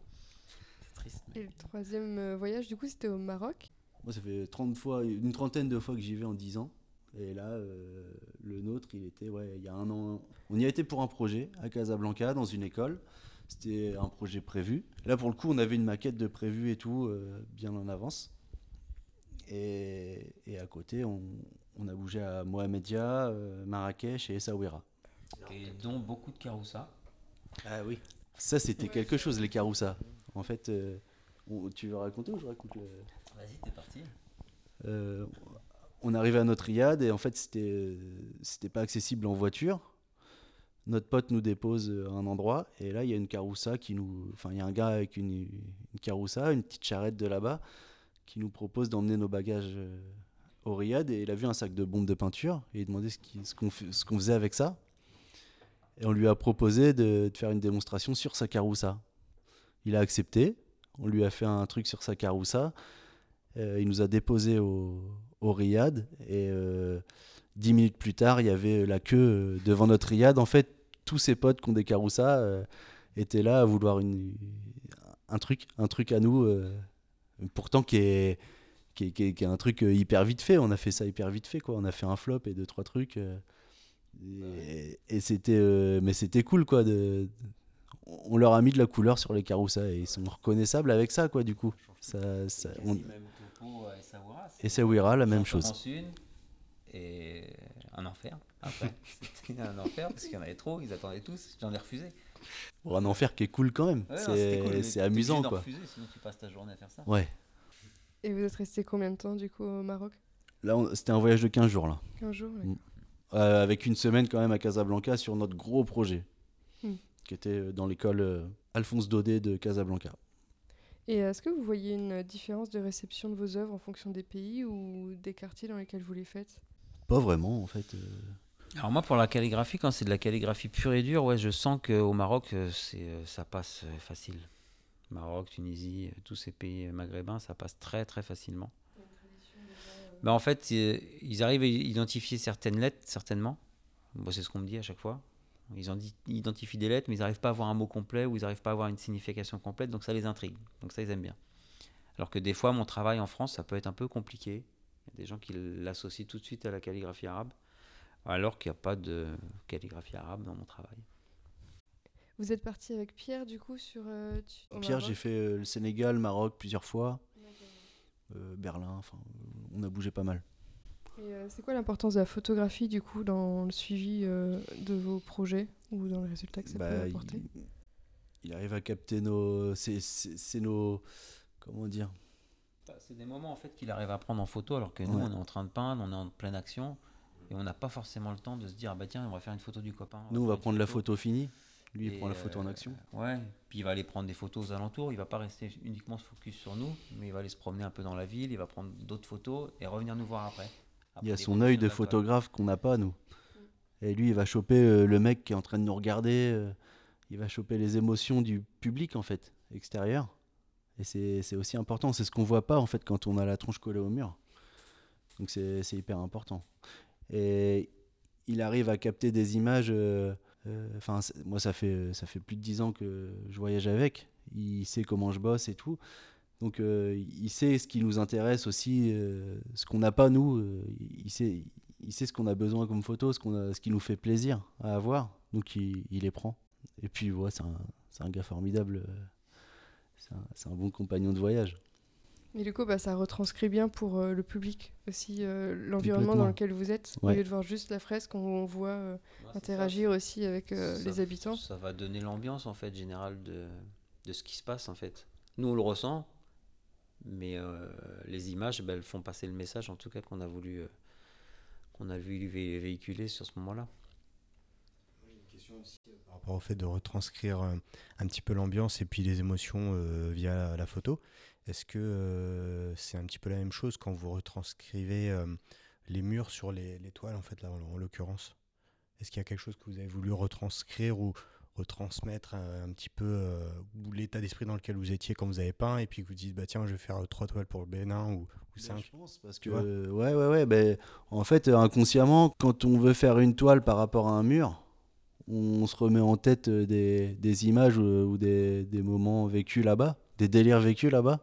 C'est triste. mais- Et le troisième euh, voyage, du coup, c'était au Maroc? moi ça fait 30 fois une trentaine de fois que j'y vais en 10 ans et là euh, le nôtre il était ouais il y a un an on y a été pour un projet à Casablanca dans une école C'était un projet prévu. Là, pour le coup, on avait une maquette de prévu et tout, euh, bien en avance. Et, et à côté, on, on a bougé à Mohamedia, euh, Marrakech et Essaouira. Et dont beaucoup de caroussa. Ah oui. Ça, c'était quelque chose, les caroussas. En fait, euh, on- tu veux raconter ou je raconte le... Vas-y, t'es parti. Euh, on arrivait à notre riad et en fait c'était c'était pas accessible en voiture. Notre pote nous dépose à un endroit et là il y a une caroussa qui nous, enfin il y a un gars avec une, caroussa, une petite charrette de là-bas qui nous propose d'emmener nos bagages euh, au riad et il a vu un sac de bombes de peinture et il demandait ce ce qu'on ce faisait avec ça et on lui a proposé de, de faire une démonstration sur sa caroussa. Il a accepté, on lui a fait un truc sur sa caroussa. Euh, il nous a déposé au, au riad et euh, dix minutes plus tard, il y avait la queue euh, devant notre riad. En fait, tous ses potes qui ont des caroussas euh, étaient là à vouloir une, un truc, un truc à nous, euh, pourtant qui est, qui est, qui est- qui est un truc euh, hyper vite fait. On a fait ça hyper vite fait, quoi. On a fait un flop et deux, trois trucs. euh, et et c'était. euh, mais c'était cool, quoi. De, on leur a mis de la couleur sur les caroussas et ils sont reconnaissables avec ça, quoi, du coup. Ça, ça- on- et Sawira, la même chose. une et un enfer. Après, c'était un enfer parce qu'il y en avait trop, ils attendaient tous, j'en ai refusé. Pour un enfer qui est cool quand même. Ouais, cool, c'est amusant, quoi. refuser, sinon tu passes ta journée à faire ça. Ouais. Et vous êtes resté combien de temps du coup au Maroc? Là, c'était un voyage de 15 jours, là. 15 jours ouais. Mm. Euh, avec une semaine quand même à Casablanca sur notre gros projet, Hmm. qui était euh, dans l'école euh, Alphonse Daudet de Casablanca. Et est-ce que vous voyez une différence de réception de vos œuvres en fonction des pays ou des quartiers dans lesquels vous les faites? Pas vraiment, en fait. euh. Alors moi pour la calligraphie, quand c'est de la calligraphie pure et dure, ouais, je sens qu'au Maroc, euh, c'est, euh, ça passe facile. Maroc, Tunisie, tous ces pays maghrébins, ça passe très très facilement. Ben, en fait, ils arrivent à identifier certaines lettres, certainement. Moi, c'est ce qu'on me dit à chaque fois. Ils identifient des lettres, mais ils n'arrivent pas à avoir un mot complet ou ils n'arrivent pas à avoir une signification complète, donc ça les intrigue. Donc ça, ils aiment bien. Alors que des fois, mon travail en France, ça peut être un peu compliqué. Il y a des gens qui l'associent tout de suite à la calligraphie arabe, alors qu'il n'y a pas de calligraphie arabe dans mon travail. Vous êtes parti avec Pierre du coup sur euh, tu- Pierre, Maroc j'ai fait euh, le Sénégal, Maroc plusieurs fois, euh, Berlin, enfin, on a bougé pas mal. Et euh, c'est quoi l'importance de la photographie du coup dans le suivi euh, de vos projets ou dans les résultats que ça Bah, peut il, apporter? il arrive à capter nos. C'est nos. Comment dire? Bah, C'est des moments en fait qu'il arrive à prendre en photo alors que nous on est en train de peindre, on est en pleine action et on n'a pas forcément le temps de se dire ah bah tiens on va faire une photo du copain. Nous, on va prendre la photo finie. Lui, il prend la photo en euh, action. Ouais, puis il va aller prendre des photos aux alentours, il va pas rester uniquement se focus sur nous, mais il va aller se promener un peu dans la ville, il va prendre d'autres photos et revenir nous voir après. Il y a son œil de photographe qu'on n'a pas, nous. Et lui, il va choper euh, le mec qui est en train de nous regarder. euh, il va choper les émotions du public, en fait, extérieur. Et c'est c'est aussi important. C'est ce qu'on voit pas, en fait, quand on a la tronche collée au mur. Donc c'est c'est hyper important. Et il arrive à capter des images. euh, euh, Enfin, moi, ça fait, ça fait plus de 10 ans que je voyage avec. Il sait comment je bosse et tout. Donc, euh, il sait ce qui nous intéresse aussi, euh, ce qu'on n'a pas nous. euh, il, sait, il sait ce qu'on a besoin comme photo, ce, qu'on a, ce qui nous fait plaisir à avoir. Donc, il, il les prend. Et puis, ouais, c'est un, c'est un gars formidable. C'est un, c'est un bon compagnon de voyage. Et du coup, bah, ça retranscrit bien pour euh, le public aussi euh, l'environnement dans lequel vous êtes. Au lieu de voir juste la fresque, on, on voit euh, ça. interagir aussi avec euh, Ça- les habitants. Ça va donner l'ambiance en fait générale de, de ce qui se passe en fait. Nous on le ressent, mais euh, les images ben, elles font passer le message en tout cas qu'on a voulu euh, qu'on a voulu vé- véhiculer sur ce moment-là. par rapport au fait de retranscrire euh, un petit peu l'ambiance et puis les émotions euh, via la photo. Est-ce que euh, c'est un petit peu la même chose quand vous retranscrivez euh, les murs sur les, les toiles, en fait, là, en, en l'occurrence? Est-ce qu'il y a quelque chose que vous avez voulu retranscrire retransmettre euh, un petit peu euh, l'état d'esprit dans lequel vous étiez quand vous avez peint et puis que vous dites bah tiens je vais faire euh, trois toiles pour le Bénin ou, ou Ben, cinq. je pense parce que euh, ouais ouais ouais ben en fait euh, inconsciemment quand on veut faire une toile par rapport à un mur on se remet en tête euh, des, des images ou, ou des, des moments vécus là-bas des délires vécus là-bas.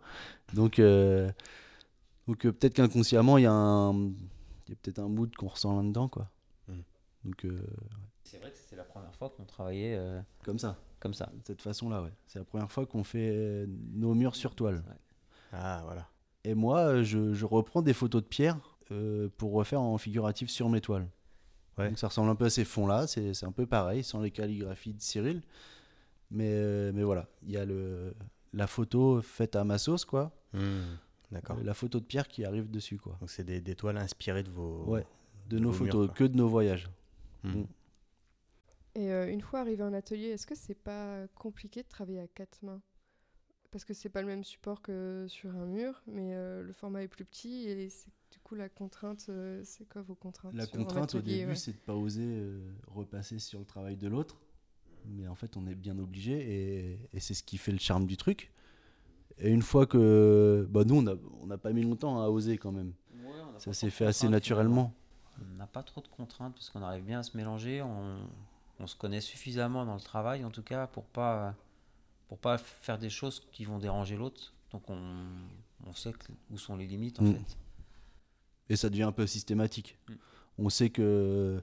Donc euh, donc euh, peut-être qu'inconsciemment il y a un il y a peut-être un mood qu'on ressent là-dedans quoi. Mm. donc euh, C'est vrai que c'est la première fois qu'on travaillait euh, comme ça comme ça. de cette façon-là ouais c'est la première fois qu'on fait euh, nos murs sur toile ah voilà Et moi, je, je reprends des photos de pierre euh, pour refaire en figuratif sur mes toiles. Ouais. Donc ça ressemble un peu à ces fonds-là, c'est c'est un peu pareil, sans les calligraphies de Cyril. Mais, euh, mais voilà, il y a le, la photo faite à ma sauce, quoi. Hmm, d'accord La photo de pierre qui arrive dessus, quoi. donc c'est des, des toiles inspirées de vos Ouais, De de nos murs, photos, que de nos voyages. Hmm. Mm. Et euh, une fois arrivé en atelier, est-ce que c'est pas compliqué de travailler à quatre mains? Parce que c'est pas le même support que sur un mur, mais euh, le format est plus petit et c'est- du coup la contrainte, euh, c'est quoi vos contraintes La contrainte au début, ouais. c'est de pas oser euh, repasser sur le travail de l'autre. Mais en fait, on est bien obligé et, et c'est ce qui fait le charme du truc. Et une fois que. Bah, nous, on n'a on n'a pas mis longtemps à oser quand même. Ça s'est fait assez naturellement. On n'a pas trop de contraintes parce qu'on arrive bien à se mélanger. On, on se connaît suffisamment dans le travail, en tout cas, pour pas pour pas faire des choses qui vont déranger l'autre. Donc on, on sait que- où sont les limites en Mm. fait. Et ça devient un peu systématique. Mm. On sait que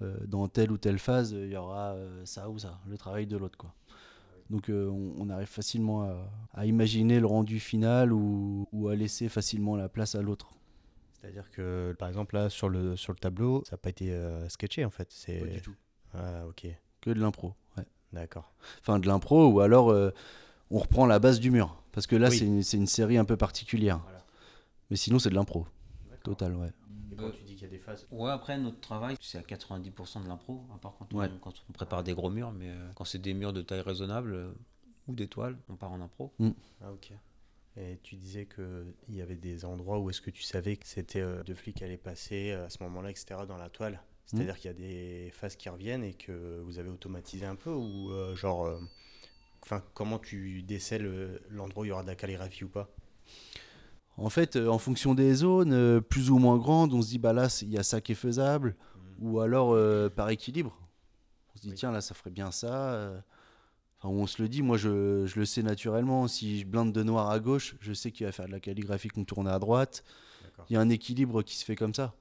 euh, dans telle ou telle phase, il y aura euh, ça ou ça, le travail de l'autre. quoi. Donc euh, on, on arrive facilement à, à imaginer le rendu final ou, ou à laisser facilement la place à l'autre. C'est-à-dire que, par exemple, là, sur le, sur le tableau, ça n'a pas été euh, sketché, en fait. C'est... Pas du tout. Ah, ok. Que de l'impro. ouais. D'accord. Enfin, de l'impro ou alors euh, on reprend la base du mur. Parce que là, Oui. c'est une, série un peu particulière. Voilà. Mais sinon, c'est de l'impro. Total, ouais. Et quand tu dis qu'il y a des phases... Ouais, après, notre travail, c'est à 90% de l'impro, à part quand on, Ouais. quand on prépare des gros murs, mais euh, quand c'est des murs de taille raisonnable euh, ou des toiles, on part en impro. Ah, ok. Et tu disais qu'il y avait des endroits où est-ce que tu savais que c'était euh, deux flics qui allaient passer à ce moment-là, etc., dans la toile? C'est-à-dire qu'il y a des phases qui reviennent et que vous avez automatisé un peu ou euh, genre... euh, Enfin, comment tu décèles euh, l'endroit où il y aura de la calligraphie ou pas? En fait, en fonction des zones, plus ou moins grandes, on se dit, bah là, il y a ça qui est faisable. Ou alors par équilibre. On se dit, Oui. tiens, là, ça ferait bien ça. Enfin, on se le dit, moi, je, je le sais naturellement. Si je blinde de noir à gauche, je sais qu'il va faire de la calligraphie contournée à droite. Il y a un équilibre qui se fait comme ça.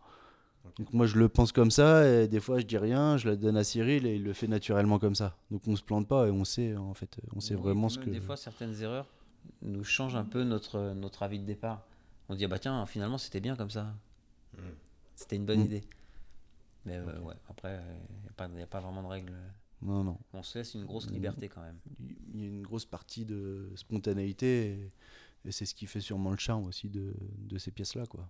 Donc moi, je le pense comme ça. Et des fois, je dis rien, je la donne à Cyril et il le fait naturellement comme ça. Donc on se plante pas et on sait, en fait, on sait Oui, vraiment ce que. Des fois, certaines erreurs nous changent un peu notre, notre avis de départ. On dit, ah bah tiens, finalement, c'était bien comme ça. Mm. C'était une bonne Mm. idée. Mais euh, ouais, après, il n'y a, pas vraiment de règle. Non, non. On se laisse une grosse liberté quand même. Il y a une grosse partie de spontanéité et, et c'est ce qui fait sûrement le charme aussi de, de ces pièces-là, quoi.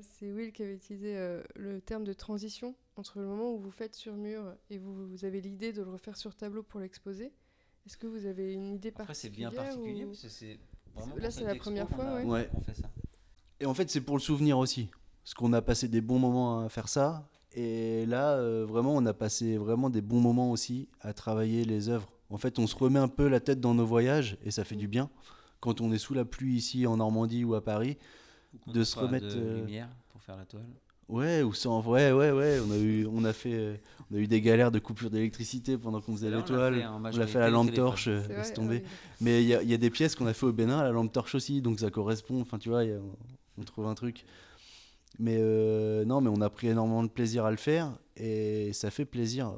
C'est Will qui avait utilisé euh, le terme de transition entre le moment où vous faites sur mur et vous, vous avez l'idée de le refaire sur tableau pour l'exposer. Est-ce que vous avez une idée Après, c'est bien particulière particulier ou- parce que c'est vraiment Là, c'est la première qu'on fois, a- ouais. On fait ça. Et en fait, c'est pour le souvenir aussi. Parce qu'on a passé des bons moments à faire ça. Et là, euh, vraiment, on a passé vraiment des bons moments aussi à travailler les œuvres. En fait, on se remet un peu la tête dans nos voyages et ça fait du bien. Quand on est sous la pluie ici en Normandie ou à Paris, De se remettre, de euh, lumière pour faire la toile. ouais, ou sans vrai, ouais, ouais, on a eu, on a fait, euh, on a eu des galères de coupure d'électricité pendant qu'on faisait Là, on l'a l'étoile. fait On l'a fait à la lampe torche, euh, laisse tomber. ah Mais il y, a- il y a des pièces qu'on a fait au Bénin à la lampe torche aussi, donc ça correspond. Enfin, tu vois, a- on trouve un truc. Mais euh, non, mais on a pris énormément de plaisir à le faire et ça fait plaisir.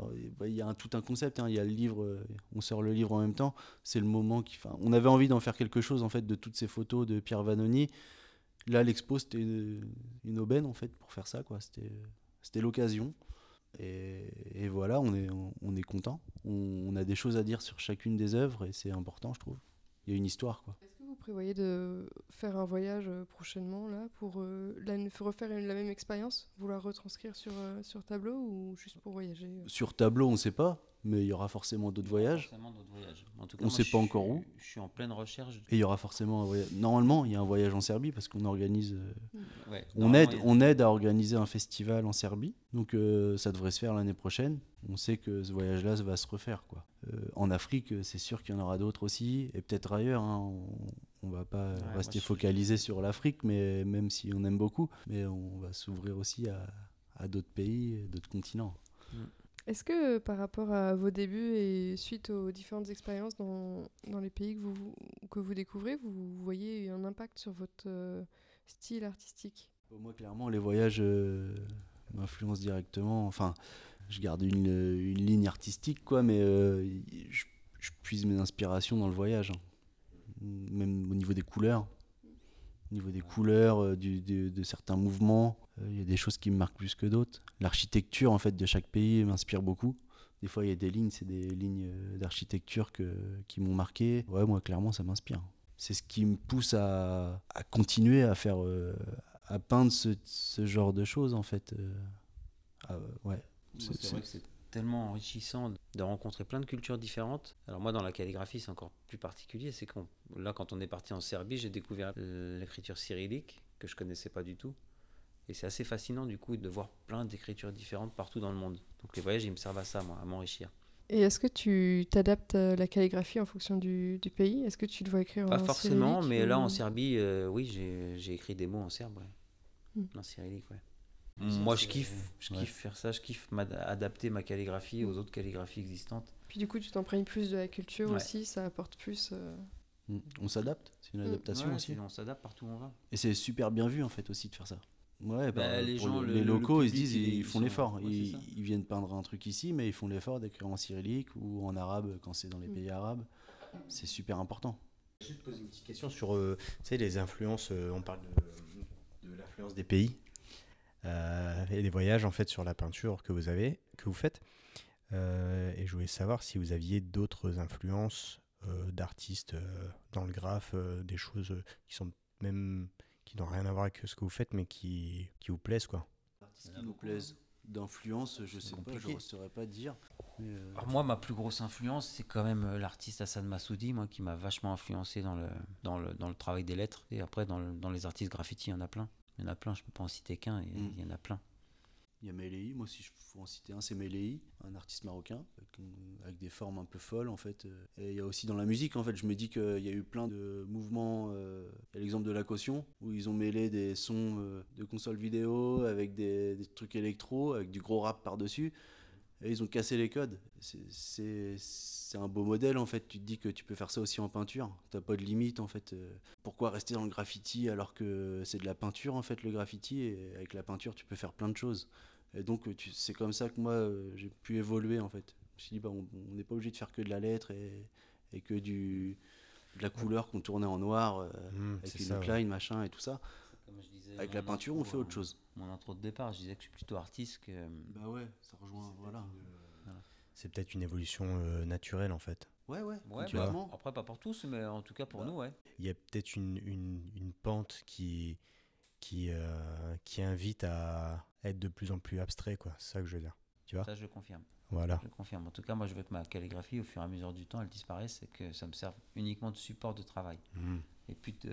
Il y a un- tout un concept. hein. Il y a le livre, on sort le livre en même temps. C'est le moment qui. Enfin, on avait envie d'en faire quelque chose en fait de toutes ces photos de Pierre Vanoni. Là, l'expo c'était une, une aubaine en fait pour faire ça, quoi. C'était, c'était l'occasion. Et, et voilà, on est, on, on est content. On, on a des choses à dire sur chacune des œuvres et c'est important, je trouve. Il y a une histoire, quoi. Est-ce que vous prévoyez de faire un voyage euh, prochainement là pour euh, la- refaire une- la même expérience, vouloir retranscrire sur, euh, sur tableau ou juste pour voyager euh? Sur tableau, on ne sait pas, mais il y aura forcément d'autres voyages. Forcément d'autres voyages. En tout On moi, sait pas suis- encore où. Je suis en pleine recherche. Et il y aura forcément un voyage. Normalement, il y a un voyage en Serbie parce qu'on organise. euh, Ouais, on, aide, on aide à organiser un festival en Serbie. Donc euh, ça devrait se faire l'année prochaine. On sait que ce voyage-là va se refaire. Quoi. Euh, en Afrique, c'est sûr qu'il y en aura d'autres aussi. Et peut-être ailleurs. hein. On ne va pas moi, rester suis- focalisé sur l'Afrique, mais même si on aime beaucoup. Mais on va s'ouvrir aussi à, à d'autres pays, d'autres continents. Est-ce que euh, par rapport à vos débuts et suite aux différentes expériences dans, dans les pays que vous, que vous découvrez, vous voyez un impact sur votre euh, style artistique? Moi, clairement, les voyages euh, m'influencent directement. Enfin, je garde une, une ligne artistique, quoi, mais je, je puise mes inspirations dans le voyage. hein. Même au niveau des couleurs. Au niveau des couleurs, du- de, certains mouvements, il y a des choses qui me marquent plus que d'autres. L'architecture, en fait, de chaque pays m'inspire beaucoup. Des fois, il y a des lignes, c'est des lignes euh, d'architecture qui m'ont marqué. Ouais, moi, clairement, ça m'inspire. C'est ce qui me pousse à, à continuer à faire, euh, à peindre ce, ce genre de choses, en fait. euh. Ah, ouais. C'est vrai que c'est tellement enrichissant de rencontrer plein de cultures différentes. Alors moi, dans la calligraphie, c'est encore plus particulier. C'est là, quand on est parti en Serbie, j'ai découvert l'écriture cyrillique que je connaissais pas du tout. Et c'est assez fascinant du coup de voir plein d'écritures différentes partout dans le monde. Donc les voyages, ils me servent à ça, moi, à m'enrichir. Et est-ce que tu t'adaptes à la calligraphie en fonction du, du pays? Est-ce que tu dois écrire Pas en forcément, mais là en Serbie, euh, oui, j'ai j'ai écrit des mots en serbe, ouais. Hmm. En cyrillique, ouais. Moi, je kiffe, je ouais. kiffe faire ça, je kiffe adapter ma calligraphie aux autres calligraphies existantes. Puis du coup, tu t'imprègnes plus de la culture Ouais. aussi, ça apporte plus. euh, Mm. On s'adapte, c'est une Mm. adaptation Ouais, aussi. on s'adapte partout où on va. Et c'est super bien vu en fait aussi de faire ça. Ouais, Bah, bah, les gens, le- le locaux, ils se disent, ils- font l'effort. ouais, ils, viennent peindre un truc ici, mais ils font l'effort d'écrire en cyrillique ou en arabe quand c'est dans les Mm. pays arabes. C'est super important. Je vais juste poser une petite question sur euh, tu sais, les influences. euh, on parle de, de l'influence des pays euh, et des voyages en fait sur la peinture que vous avez, que vous faites. Euh, et je voulais savoir si vous aviez d'autres influences euh, d'artistes euh, dans le graphe, euh, des choses euh, qui sont même qui n'ont rien à voir avec ce que vous faites, mais qui, qui vous plaisent quoi. Artistes Il qui nous plaisent. D'influence, je sais pas, je ne saurais pas dire. Mais, euh, Alors moi, ma plus grosse influence, c'est quand même euh, l'artiste Hassan Massoudi, moi, qui m'a vachement influencé dans le, dans, le, dans le travail des lettres. Et après, dans, le- dans les artistes graffiti, il y en a plein. Il y en a plein, je peux pas en citer qu'un, et Mm. il y en a plein. Il y a Melei, moi si je faut en citer un, c'est Melei, un artiste marocain avec, des formes un peu folles en fait. euh. Et il y a aussi dans la musique en fait, je me dis qu'il y a eu plein de mouvements. euh, Il y a l'exemple de la caution où ils ont mêlé des sons euh, de console vidéo avec des trucs électro, avec du gros rap par-dessus. Et ils ont cassé les codes. C'est- un beau modèle en fait. Tu te dis que tu peux faire ça aussi en peinture. T'as pas de limite en fait. Euh, Pourquoi rester dans le graffiti alors que c'est de la peinture en fait le graffiti? Et avec la peinture tu peux faire plein de choses. Et donc c'est comme ça que moi euh, j'ai pu évoluer en fait. Je me suis dit bah, on n'est pas obligé de faire que de la lettre et, et que du de la couleur qu'on tournait en noir euh, Mm, avec une ça, ouais. machin et tout ça. Comme je disais, Avec la peinture on intro, fait autre euh, chose. Mon intro de départ, je disais que je suis plutôt artiste que. Bah ouais, ça rejoint voilà. C'est peut-être une évolution euh, naturelle en fait. Ouais ouais, Ouais, Tu vois. bah, après, pas pour tous, mais en tout cas pour Bah. nous, ouais. il y a peut-être une, une, une pente qui, qui, euh, qui invite à être de plus en plus abstrait, quoi. C'est ça que je veux dire. Tu vois? Ça, je le confirme. Voilà. Je le confirme. En tout cas, moi, je veux que ma calligraphie, au fur et à mesure du temps, elle disparaisse et que ça me serve uniquement de support de travail. Mm. Et, plus de,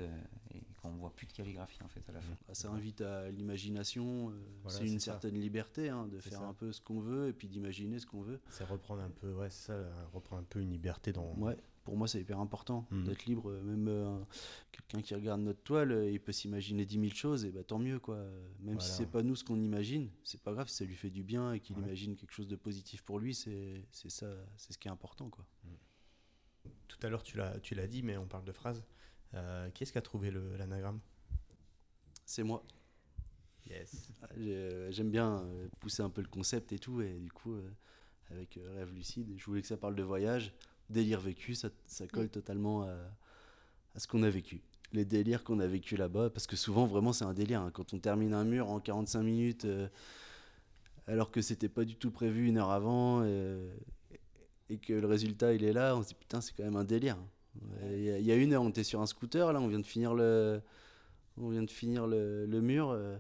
et qu'on voit plus de calligraphie, en fait, à la fin. Bah, ça invite à l'imagination. euh, Voilà, c'est une ça. certaine liberté hein, de faire ça. un peu ce qu'on veut et puis d'imaginer ce qu'on veut. C'est reprendre un peu, ouais, ça, euh, reprendre un peu une liberté dans. Ouais, pour moi c'est hyper important Mhm. d'être libre. Même euh, quelqu'un qui regarde notre toile, euh, il peut s'imaginer 10 000 choses et bah tant mieux quoi. Même si Voilà. c'est pas nous ce qu'on imagine, c'est pas grave, si ça lui fait du bien et qu'il Ouais. imagine quelque chose de positif pour lui, c'est ça, c'est ce qui est important quoi. Tout à l'heure, tu l'as, dit, mais on parle de phrases. Euh, qui est-ce qui a trouvé l'anagramme? C'est moi. Yes. Ah, j'ai- J'aime bien pousser un peu le concept et tout, et du coup, avec Rêve Lucide, je voulais que ça parle de voyage, délire vécu, ça, ça colle Mm. totalement à, à ce qu'on a vécu. Les délires qu'on a vécu là-bas, parce que souvent, vraiment, c'est un délire. hein. Quand on termine un mur en 45 minutes, euh, alors que c'était pas du tout prévu une heure avant, euh, et que le résultat, il est là, on se dit putain, c'est quand même un délire. Il y, a- il y a une heure, on était sur un scooter, là, on vient de finir le, on vient de finir le, le mur. euh,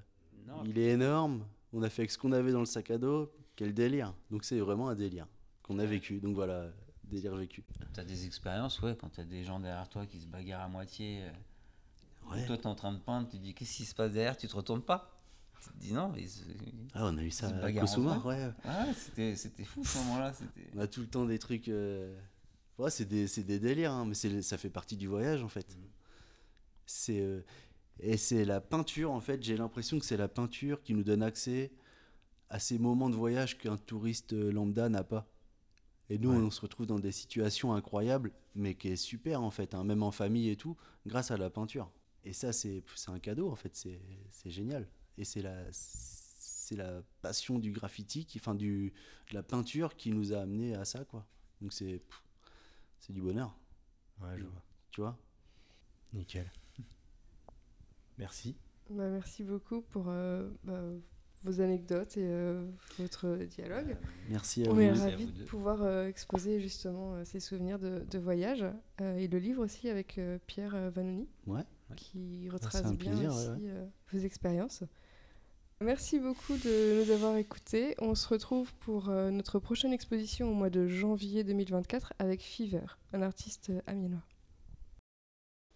Non, il est énorme. On a fait avec ce qu'on avait dans le sac à dos. Quel délire. Donc c'est vraiment un délire qu'on a vécu. Donc voilà, délire vécu. T'as des expériences, ouais, quand t'as des gens derrière toi qui se bagarrent à moitié. euh, Ouais. Toi, t'es en train de peindre, tu te dis qu'est-ce qui se passe derrière, tu te retournes pas. Tu te dis non, se- Ah, on a eu ça Kosumar, soi. ouais. Ah, c'était, c'était fou ce moment-là. On a tout le temps des trucs. euh, Ouais, c'est des, c'est des délires, hein, mais c'est, ça fait partie du voyage en fait. C'est, euh, Et c'est la peinture en fait. J'ai l'impression que c'est la peinture qui nous donne accès à ces moments de voyage qu'un touriste lambda n'a pas. Et nous, Ouais. on se retrouve dans des situations incroyables, mais qui est super en fait, hein, même en famille et tout, grâce à la peinture. Et ça, c'est c'est un cadeau en fait, c'est c'est génial. Et c'est la, c'est la passion du graffiti, qui, enfin du, de la peinture qui nous a amené à ça, quoi. Donc c'est du bonheur, Ouais, je vois. tu vois. Nickel. Merci. Bah, merci beaucoup pour euh, bah, vos anecdotes et euh, votre dialogue. Merci à On vous. est Merci à ravis de deux. pouvoir euh, exposer justement euh, ces souvenirs de, de voyage euh, et le livre aussi avec euh, Pierre euh, Vanoni Ouais. qui c'est retrace un bien plaisir, aussi ouais, euh, vos expériences. Merci beaucoup de nous avoir écoutés. On se retrouve pour euh, notre prochaine exposition au mois de janvier 2024 avec Fever, un artiste euh, amiénois.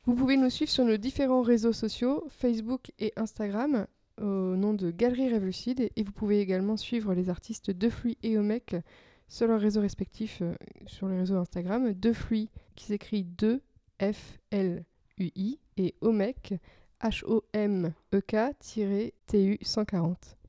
Vous pouvez nous suivre sur nos différents réseaux sociaux, Facebook et Instagram, au nom de Galerie Rêve Lucide. Et vous pouvez également suivre les artistes Defluy et Omec sur leurs réseaux respectifs, euh, sur le réseau Instagram. Defluy qui s'écrit 2-F-L-U-I et Omec H-O-M-E-K-TU 140.